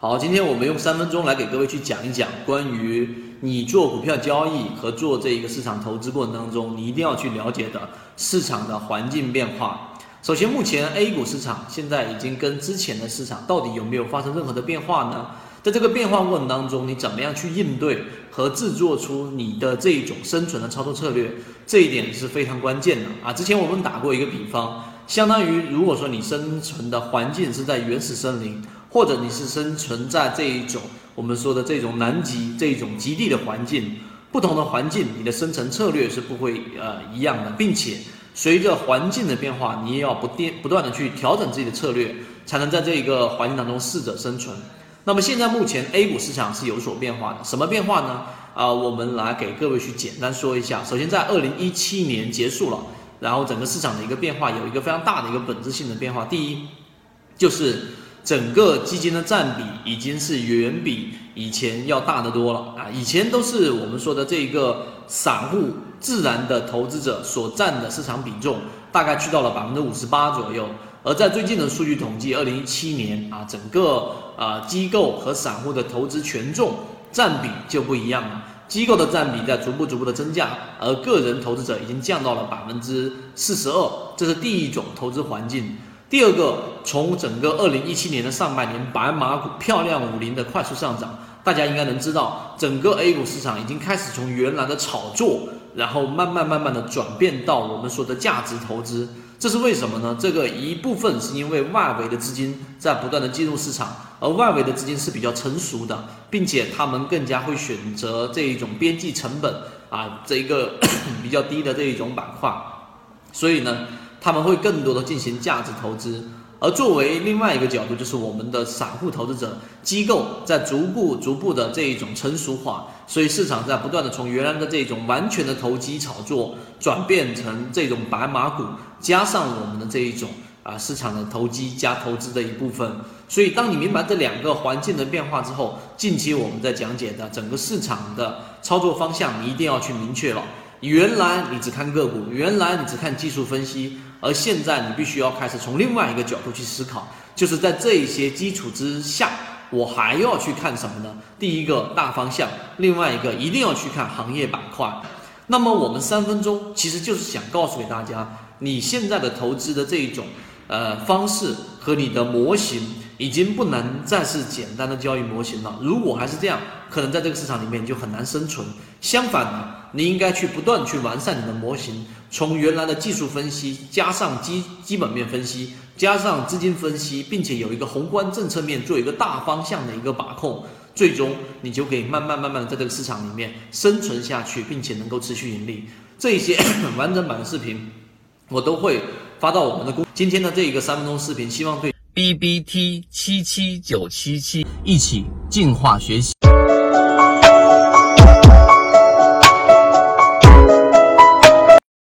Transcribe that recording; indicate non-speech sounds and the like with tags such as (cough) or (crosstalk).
好，今天我们用三分钟来给各位去讲一讲关于你做股票交易和做这一个市场投资过程当中，你一定要去了解的市场的环境变化。首先，目前 A 股市场现在已经跟之前的市场到底有没有发生任何的变化呢？在这个变化过程当中，你怎么样去应对和制作出你的这一种生存的操作策略？这一点是非常关键的啊！之前我们打过一个比方，相当于如果说你生存的环境是在原始森林。或者你是生存在这一种我们说的这种南极这种极地的环境，不同的环境，你的生存策略是不会呃一样的，并且随着环境的变化，你也要不电不断的去调整自己的策略，才能在这一个环境当中适者生存。那么现在目前 A 股市场是有所变化的，什么变化呢？啊，我们来给各位去简单说一下。首先在二零一七年结束了，然后整个市场的一个变化有一个非常大的一个本质性的变化。第一就是。整个基金的占比已经是远比以前要大得多了啊！以前都是我们说的这个散户自然的投资者所占的市场比重，大概去到了百分之五十八左右。而在最近的数据统计，二零一七年啊，整个啊机构和散户的投资权重占比就不一样了。机构的占比在逐步逐步的增加，而个人投资者已经降到了百分之四十二。这是第一种投资环境。第二个，从整个二零一七年的上半年，白马股漂亮五零的快速上涨，大家应该能知道，整个 A 股市场已经开始从原来的炒作，然后慢慢慢慢的转变到我们说的价值投资。这是为什么呢？这个一部分是因为外围的资金在不断的进入市场，而外围的资金是比较成熟的，并且他们更加会选择这一种边际成本啊这一个 (coughs) 比较低的这一种板块，所以呢。他们会更多的进行价值投资，而作为另外一个角度，就是我们的散户投资者机构在逐步逐步的这一种成熟化，所以市场在不断的从原来的这种完全的投机炒作，转变成这种白马股，加上我们的这一种啊市场的投机加投资的一部分。所以当你明白这两个环境的变化之后，近期我们在讲解的整个市场的操作方向，你一定要去明确了。原来你只看个股，原来你只看技术分析，而现在你必须要开始从另外一个角度去思考，就是在这一些基础之下，我还要去看什么呢？第一个大方向，另外一个一定要去看行业板块。那么我们三分钟其实就是想告诉给大家，你现在的投资的这一种呃方式和你的模型。已经不能再是简单的交易模型了。如果还是这样，可能在这个市场里面就很难生存。相反的，你应该去不断去完善你的模型，从原来的技术分析加上基基本面分析，加上资金分析，并且有一个宏观政策面做一个大方向的一个把控，最终你就可以慢慢慢慢的在这个市场里面生存下去，并且能够持续盈利。这一些 (coughs) 完整版的视频我都会发到我们的公。今天的这一个三分钟视频，希望对。B B T 七七九七七，一起进化学习。